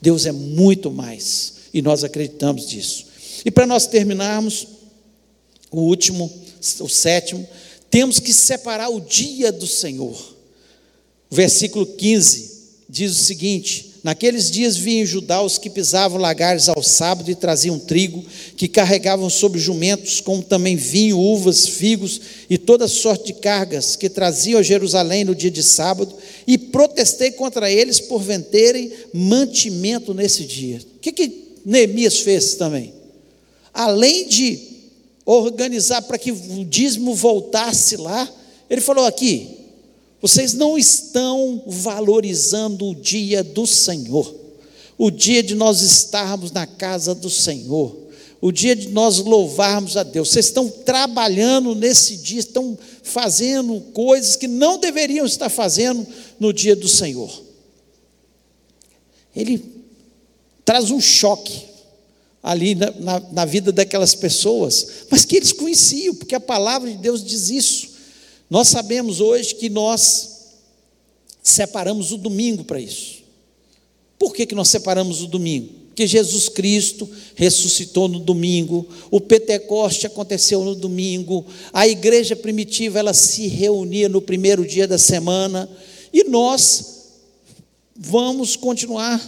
Deus é muito mais. E nós acreditamos disso. E para nós terminarmos, o último, o sétimo, temos que separar o dia do Senhor. O versículo 15 diz o seguinte: Naqueles dias vinham em Judá os que pisavam lagares ao sábado e traziam trigo, que carregavam sobre jumentos, como também vinho, uvas, figos e toda sorte de cargas que traziam a Jerusalém no dia de sábado, e protestei contra eles por venderem mantimento nesse dia. O que, que Neemias fez também? Além de organizar para que o dízimo voltasse lá, ele falou aqui: vocês não estão valorizando o dia do Senhor, o dia de nós estarmos na casa do Senhor, o dia de nós louvarmos a Deus. Vocês estão trabalhando nesse dia, estão fazendo coisas que não deveriam estar fazendo no dia do Senhor. Ele traz um choque ali na, na, na vida daquelas pessoas, mas que eles conheciam, porque a palavra de Deus diz isso. Nós sabemos hoje que nós separamos o domingo para isso. Por que, que nós separamos o domingo? Porque Jesus Cristo ressuscitou no domingo, o Pentecoste aconteceu no domingo, a igreja primitiva ela se reunia no primeiro dia da semana, e nós vamos continuar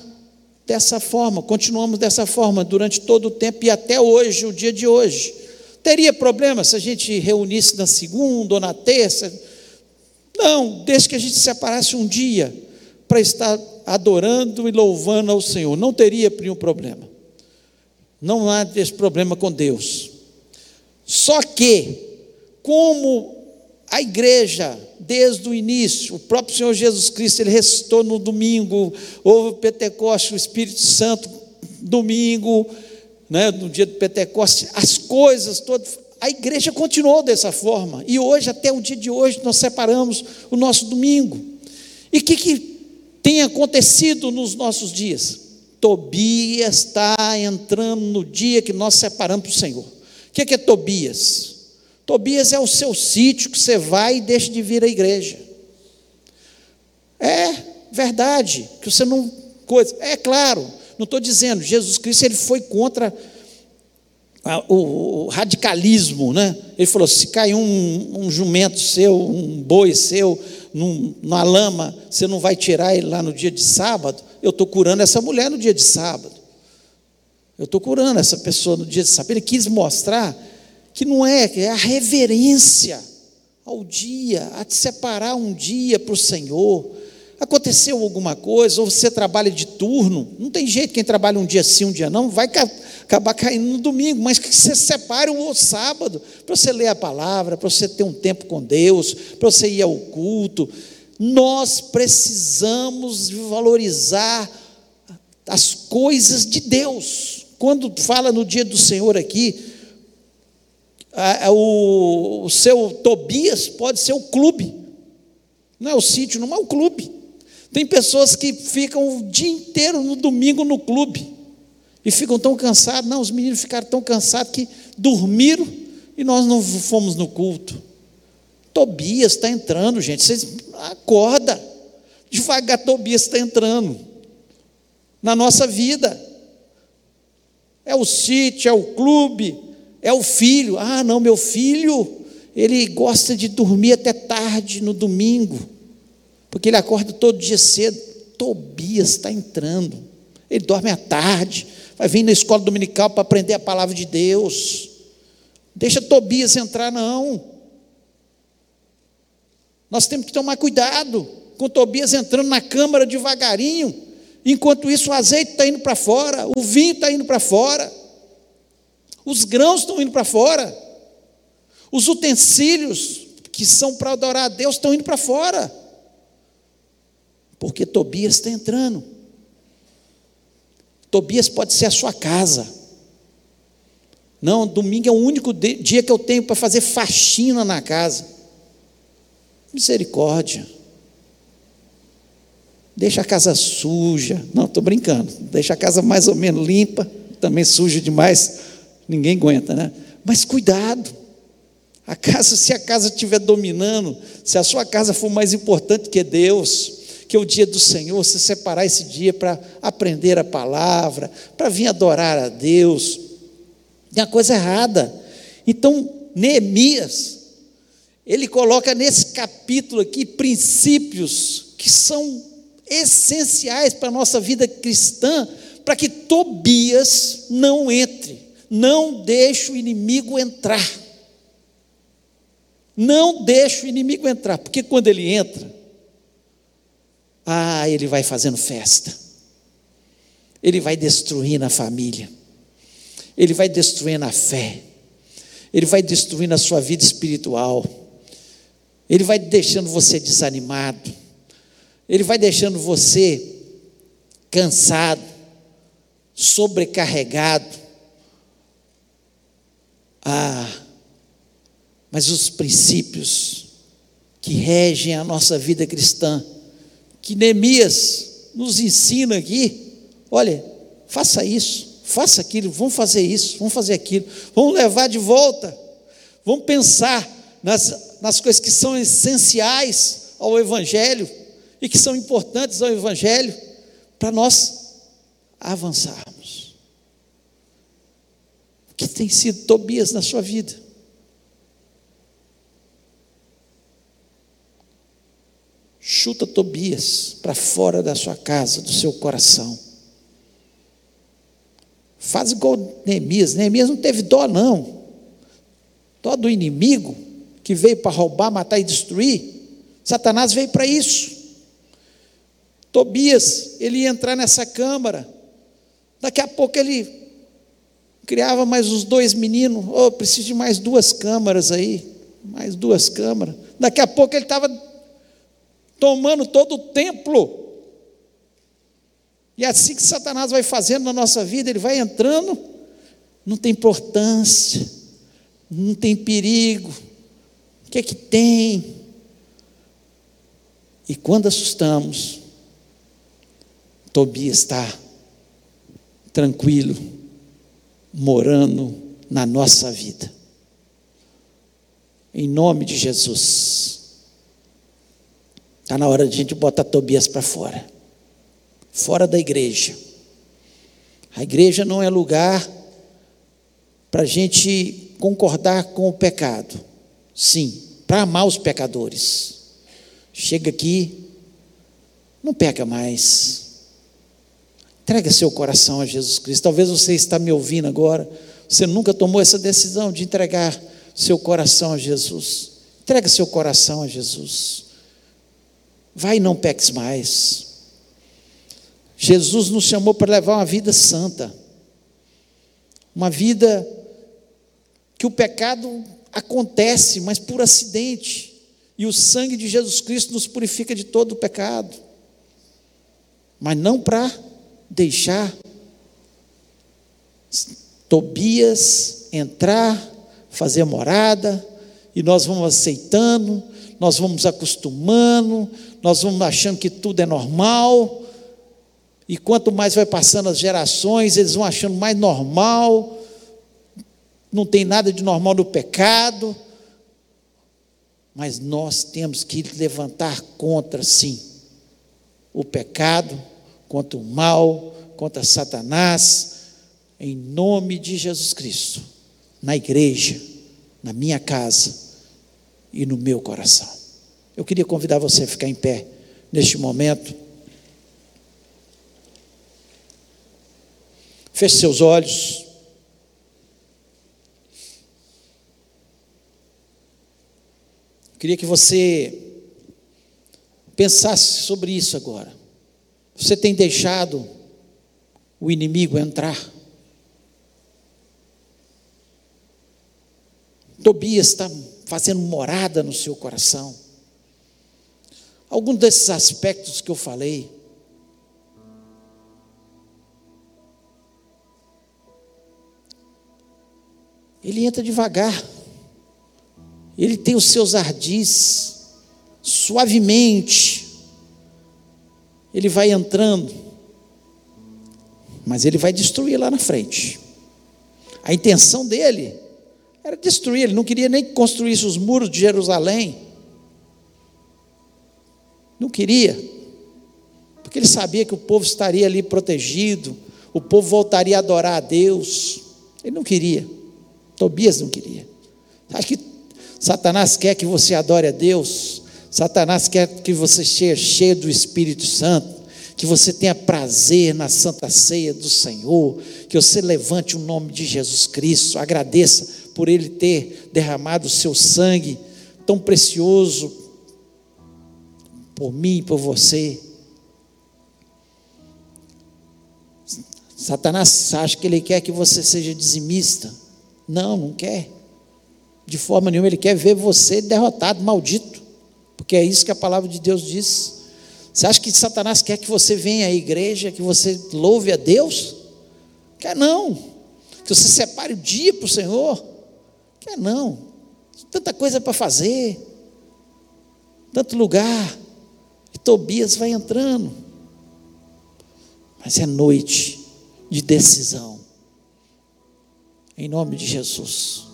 dessa forma, continuamos dessa forma durante todo o tempo e até hoje, o dia de hoje. Teria problema se a gente reunisse na segunda ou na terça? Não, desde que a gente separasse um dia para estar adorando e louvando ao Senhor. Não teria nenhum problema. Não há esse problema com Deus. Só que, como a igreja, desde o início, o próprio Senhor Jesus Cristo, ele ressuscitou no domingo, houve o Pentecoste, o Espírito Santo, domingo, né, no dia do Pentecostes, as coisas todas, a igreja continuou dessa forma, e hoje, até o dia de hoje, nós separamos o nosso domingo. E o que, que tem acontecido nos nossos dias? Tobias está entrando no dia que nós separamos para o Senhor. O que, que é Tobias? Tobias é o seu sítio que você vai e deixa de vir à igreja. É verdade, que você não. Coisa, é claro, não estou dizendo, Jesus Cristo ele foi contra o, radicalismo, né? Ele falou: se cair um, um jumento seu, um boi seu, num, na lama, você não vai tirar ele lá no dia de sábado. Eu estou curando essa mulher no dia de sábado. Eu estou curando essa pessoa no dia de sábado. Ele quis mostrar que não é, é a reverência ao dia, a te separar um dia para o Senhor Aconteceu alguma coisa, ou você trabalha de turno, não tem jeito, quem trabalha um dia sim, um dia não, vai acabar caindo no domingo, mas que você separe o sábado, para você ler a palavra, para você ter um tempo com Deus, para você ir ao culto. Nós precisamos valorizar as coisas de Deus. Quando fala no dia do Senhor aqui, o, o seu Tobias pode ser o clube, não é o sítio, não é o clube. Tem pessoas que ficam o dia inteiro no domingo no clube e ficam tão cansados. Não, os meninos ficaram tão cansados que dormiram e nós não fomos no culto. Tobias está entrando, gente. Vocês acorda. Devagar Tobias está entrando na nossa vida. É o sítio, é o clube, é o filho. Ah, não, meu filho, ele gosta de dormir até tarde no domingo, porque ele acorda todo dia cedo. Tobias está entrando. Ele dorme à tarde, vai vir na escola dominical para aprender a palavra de Deus. Deixa Tobias entrar, não. Nós temos que tomar cuidado com Tobias entrando na câmara devagarinho, enquanto isso o azeite está indo para fora, o vinho está indo para fora, os grãos estão indo para fora, os utensílios que são para adorar a Deus estão indo para fora, porque Tobias está entrando. Tobias pode ser a sua casa. Não, domingo é o único dia que eu tenho para fazer faxina na casa. Misericórdia. Deixa a casa suja. Não, estou brincando. Deixa a casa mais ou menos limpa. Também suja demais, ninguém aguenta, né? Mas cuidado. A casa, se a casa estiver dominando, se a sua casa for mais importante que Deus, que é o dia do Senhor, você separar esse dia para aprender a palavra, para vir adorar a Deus, tem uma coisa errada. Então, Neemias, ele coloca nesse capítulo aqui princípios que são essenciais para a nossa vida cristã, para que Tobias não entre, não deixe o inimigo entrar. Não deixe o inimigo entrar, porque quando ele entra, ah, ele vai fazendo festa. Ele vai destruindo a família. Ele vai destruindo a fé. Ele vai destruindo a sua vida espiritual. Ele vai deixando você desanimado. Ele vai deixando você cansado, sobrecarregado. Ah, mas os princípios que regem a nossa vida cristã que Neemias nos ensina aqui. Olha, faça isso, faça aquilo, vamos fazer isso, vamos fazer aquilo, vamos levar de volta, vamos pensar nas, nas coisas que são essenciais ao Evangelho e que são importantes ao Evangelho para nós avançarmos. O que tem sido Tobias na sua vida? Chuta Tobias para fora da sua casa, do seu coração. Faz igual Neemias. Neemias não teve dó, não. Dó do inimigo que veio para roubar, matar e destruir. Satanás veio para isso. Tobias, ele ia entrar nessa câmara. Daqui a pouco ele criava mais os dois meninos. Oh, preciso de mais duas câmaras aí. Mais duas câmaras. Daqui a pouco ele estava tomando todo o templo. E é assim que Satanás vai fazendo na nossa vida, ele vai entrando, não tem importância, não tem perigo. O que é que tem? E quando assustamos, Tobias está tranquilo, morando na nossa vida. Em nome de Jesus. Está na hora de a gente botar Tobias para fora fora da igreja. A igreja não é lugar para a gente concordar com o pecado. Sim, para amar os pecadores. Chega aqui, não peca mais. Entrega seu coração a Jesus Cristo. Talvez você está me ouvindo agora. Você nunca tomou essa decisão de entregar seu coração a Jesus. Entrega seu coração a Jesus. Vai e não peques mais. Jesus nos chamou para levar uma vida santa, uma vida que o pecado acontece, mas por acidente, e o sangue de Jesus Cristo nos purifica de todo o pecado, mas não para deixar Tobias entrar, fazer morada, e nós vamos aceitando, nós vamos acostumando, nós vamos achando que tudo é normal, e quanto mais vai passando as gerações, eles vão achando mais normal, não tem nada de normal no pecado, mas nós temos que levantar contra, sim, o pecado, contra o mal, contra Satanás, em nome de Jesus Cristo, na igreja, na minha casa e no meu coração. Eu queria convidar você a ficar em pé neste momento. Feche seus olhos. Eu queria que você pensasse sobre isso agora. Você tem deixado o inimigo entrar? Tobias está fazendo morada no seu coração. Algum desses aspectos que eu falei. Ele entra devagar. Ele tem os seus ardis, suavemente. Ele vai entrando, mas ele vai destruir lá na frente. A intenção dele era destruir, ele não queria nem que construísse os muros de Jerusalém. Não queria, porque ele sabia que o povo estaria ali protegido, o povo voltaria a adorar a Deus. Ele não queria, Tobias não queria. Acho que Satanás quer que você adore a Deus, Satanás quer que você seja cheio do Espírito Santo, que você tenha prazer na santa ceia do Senhor, que você levante o nome de Jesus Cristo, agradeça por Ele ter derramado o seu sangue tão precioso por mim e por você. Satanás acha que ele quer que você seja dizimista. Não, não quer. De forma nenhuma, ele quer ver você derrotado, maldito. Porque é isso que a palavra de Deus diz. Você acha que Satanás quer que você venha à igreja, que você louve a Deus? Quer não. Que você separe o dia para o Senhor. Quer é, não. Tanta coisa para fazer, tanto lugar. E Tobias vai entrando. Mas é noite de decisão. Em nome de Jesus.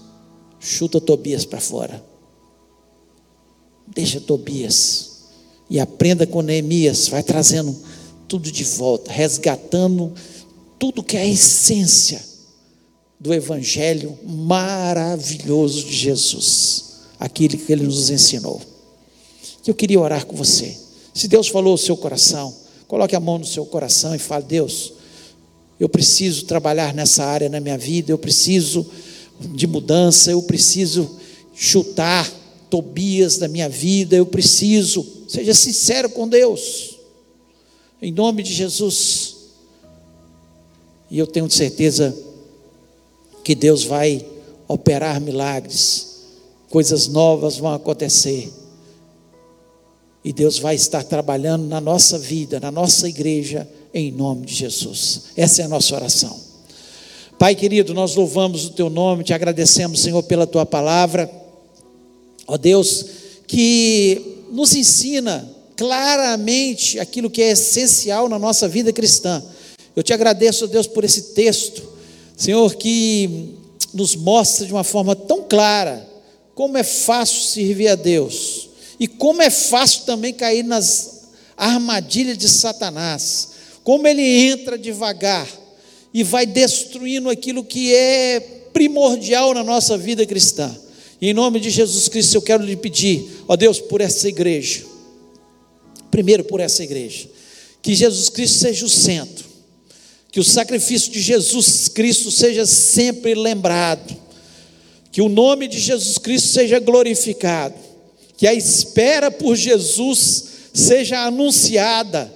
Chuta Tobias para fora. Deixa Tobias. E aprenda com Neemias. Vai trazendo tudo de volta, resgatando tudo que é a essência do Evangelho maravilhoso de Jesus, aquele que ele nos ensinou. Eu queria orar com você. Se Deus falou o seu coração, coloque a mão no seu coração e fale: Deus, eu preciso trabalhar nessa área na minha vida, eu preciso de mudança, eu preciso chutar Tobias da minha vida, eu preciso. Seja sincero com Deus, em nome de Jesus. E eu tenho certeza que Deus vai operar milagres, coisas novas vão acontecer. E Deus vai estar trabalhando na nossa vida, na nossa igreja, em nome de Jesus. Essa é a nossa oração. Pai querido, nós louvamos o teu nome, te agradecemos, Senhor, pela tua palavra. Ó Deus, que nos ensina claramente aquilo que é essencial na nossa vida cristã. Eu te agradeço, Deus, por esse texto Senhor, que nos mostra de uma forma tão clara como é fácil servir a Deus e como é fácil também cair nas armadilhas de Satanás, como ele entra devagar e vai destruindo aquilo que é primordial na nossa vida cristã. E em nome de Jesus Cristo eu quero lhe pedir, ó Deus, por essa igreja, primeiro por essa igreja, que Jesus Cristo seja o centro que o sacrifício de Jesus Cristo seja sempre lembrado, que o nome de Jesus Cristo seja glorificado, que a espera por Jesus seja anunciada,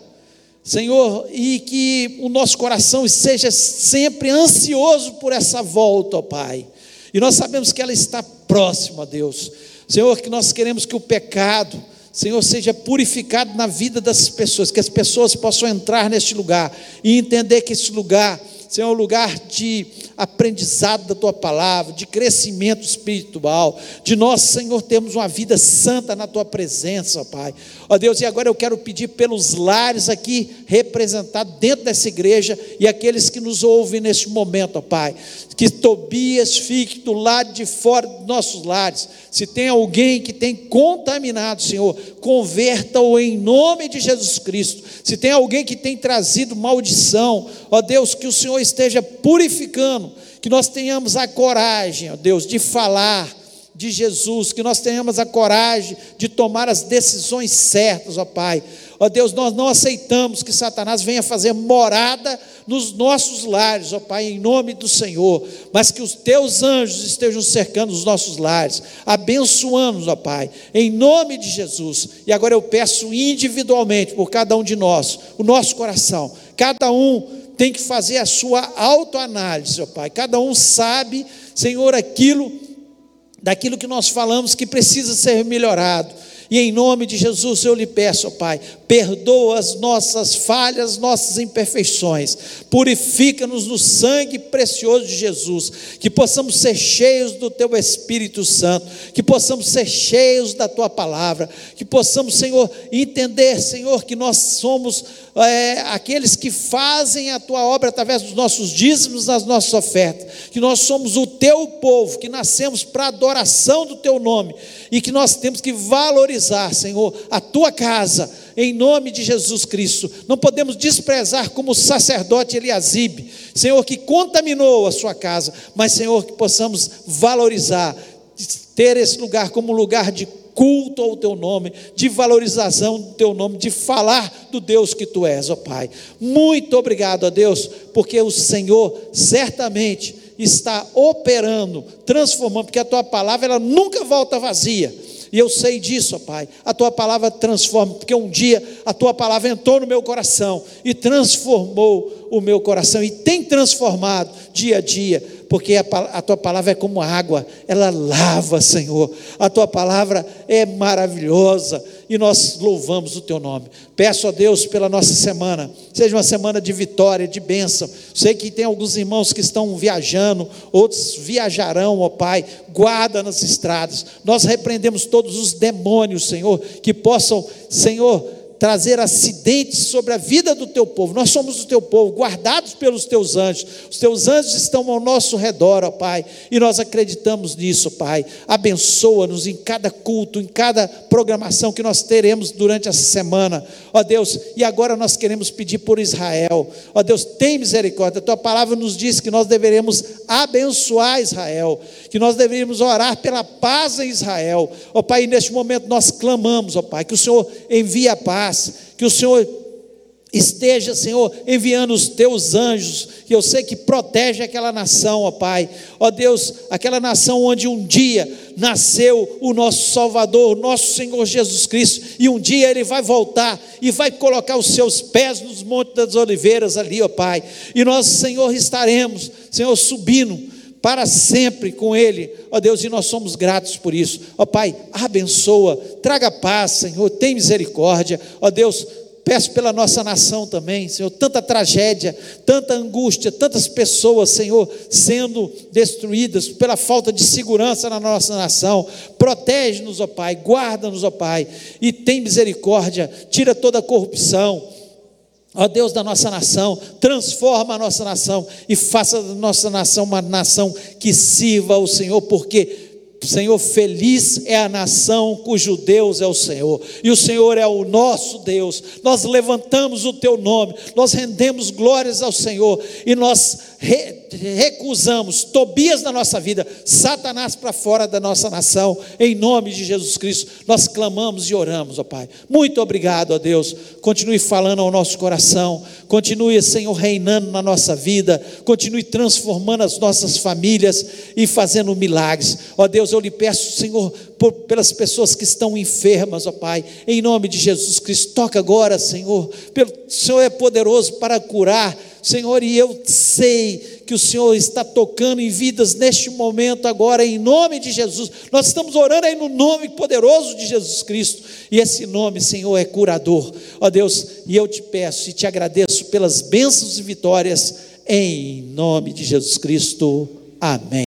Senhor, e que o nosso coração seja sempre ansioso por essa volta, ó Pai. E nós sabemos que ela está próxima, Deus. Senhor, que nós queremos que o pecado, Senhor, seja purificado na vida das pessoas, que as pessoas possam entrar neste lugar e entender que esse lugar Senhor, um lugar de aprendizado da tua palavra, de crescimento espiritual, de nós, Senhor, termos uma vida santa na tua presença, Pai. Ó Deus, e agora eu quero pedir pelos lares aqui representados dentro dessa igreja e aqueles que nos ouvem neste momento, ó Pai, que Tobias fique do lado de fora dos nossos lares. Se tem alguém que tem contaminado, Senhor, converta-o em nome de Jesus Cristo. Se tem alguém que tem trazido maldição, ó Deus, que o Senhor esteja purificando, que nós tenhamos a coragem, ó Deus, de falar de Jesus, que nós tenhamos a coragem de tomar as decisões certas, ó Pai. Ó Deus, nós não aceitamos que Satanás venha fazer morada nos nossos lares, ó Pai, em nome do Senhor, mas que os teus anjos estejam cercando os nossos lares, abençoando-nos, ó Pai, em nome de Jesus. E agora eu peço individualmente por cada um de nós, o nosso coração, cada um tem que fazer a sua autoanálise, ó Pai, cada um sabe, Senhor, aquilo daquilo que nós falamos que precisa ser melhorado. E em nome de Jesus eu lhe peço, Pai, perdoa as nossas falhas, nossas imperfeições, purifica-nos no sangue precioso de Jesus, que possamos ser cheios do Teu Espírito Santo, que possamos ser cheios da Tua palavra, que possamos, Senhor, entender, Senhor, que nós somos é, aqueles que fazem a Tua obra através dos nossos dízimos, das nossas ofertas, que nós somos o Teu povo, que nascemos para adoração do Teu nome. E que nós temos que valorizar, Senhor, a Tua casa em nome de Jesus Cristo. Não podemos desprezar como o sacerdote Eliasibe, Senhor, que contaminou a sua casa, mas, Senhor, que possamos valorizar, ter esse lugar como lugar de culto ao teu nome, de valorização do teu nome, de falar do Deus que tu és, ó Pai. Muito obrigado a Deus, porque o Senhor certamente está operando, transformando, porque a tua palavra ela nunca volta vazia e eu sei disso, ó Pai. A tua palavra transforma, porque um dia a tua palavra entrou no meu coração e transformou o meu coração e tem transformado dia a dia porque a, a, tua palavra é como água, ela lava, Senhor. A tua palavra é maravilhosa e nós louvamos o teu nome. Peço a Deus pela nossa semana, seja uma semana de vitória, de bênção. Sei que tem alguns irmãos que estão viajando, outros viajarão, ó Pai. Guarda nas estradas. Nós repreendemos todos os demônios, Senhor, que possam, Senhor, trazer acidentes sobre a vida do teu povo. Nós somos o teu povo, guardados pelos teus anjos. Os teus anjos estão ao nosso redor, ó Pai, e nós acreditamos nisso, Pai. Abençoa-nos em cada culto, em cada programação que nós teremos durante essa semana, ó Deus. E agora nós queremos pedir por Israel, ó Deus, tem misericórdia. A tua palavra nos diz que nós deveremos abençoar Israel, que nós deveríamos orar pela paz em Israel, ó Pai. E neste momento nós clamamos, ó Pai, que o Senhor envie a paz paz, que o Senhor esteja, Senhor, enviando os teus anjos, que eu sei que protege aquela nação, ó Pai, ó Deus, aquela nação onde um dia nasceu o nosso Salvador, o nosso Senhor Jesus Cristo, e um dia ele vai voltar e vai colocar os seus pés nos montes das oliveiras ali, ó Pai, e nós, Senhor, estaremos, Senhor, subindo para sempre com Ele, ó Deus, e nós somos gratos por isso, ó Pai, abençoa, traga paz, Senhor, tem misericórdia, ó Deus, peço pela nossa nação também, Senhor, tanta tragédia, tanta angústia, tantas pessoas, Senhor, sendo destruídas pela falta de segurança na nossa nação, protege-nos, ó Pai, guarda-nos, ó Pai, e tem misericórdia, tira toda a corrupção, Ó Deus da nossa nação, transforma a nossa nação e faça da nossa nação uma nação que sirva ao Senhor, porque Senhor, feliz é a nação cujo Deus é o Senhor, e o Senhor é o nosso Deus. Nós levantamos o teu nome, nós rendemos glórias ao Senhor e nós re recusamos Tobias na nossa vida, Satanás para fora da nossa nação, em nome de Jesus Cristo. Nós clamamos e oramos, ó Pai. Muito obrigado, ó Deus. Continue falando ao nosso coração, continue, Senhor, reinando na nossa vida, continue transformando as nossas famílias e fazendo milagres. Ó Deus, eu lhe peço, Senhor, por, pelas pessoas que estão enfermas, ó Pai, em nome de Jesus Cristo, toca agora, Senhor, pelo, o Senhor é poderoso para curar, Senhor, e eu sei que o Senhor está tocando em vidas neste momento agora, em nome de Jesus. Nós estamos orando aí no nome poderoso de Jesus Cristo, e esse nome, Senhor, é curador. Ó Deus, e eu te peço e te agradeço pelas bênçãos e vitórias em nome de Jesus Cristo. Amém.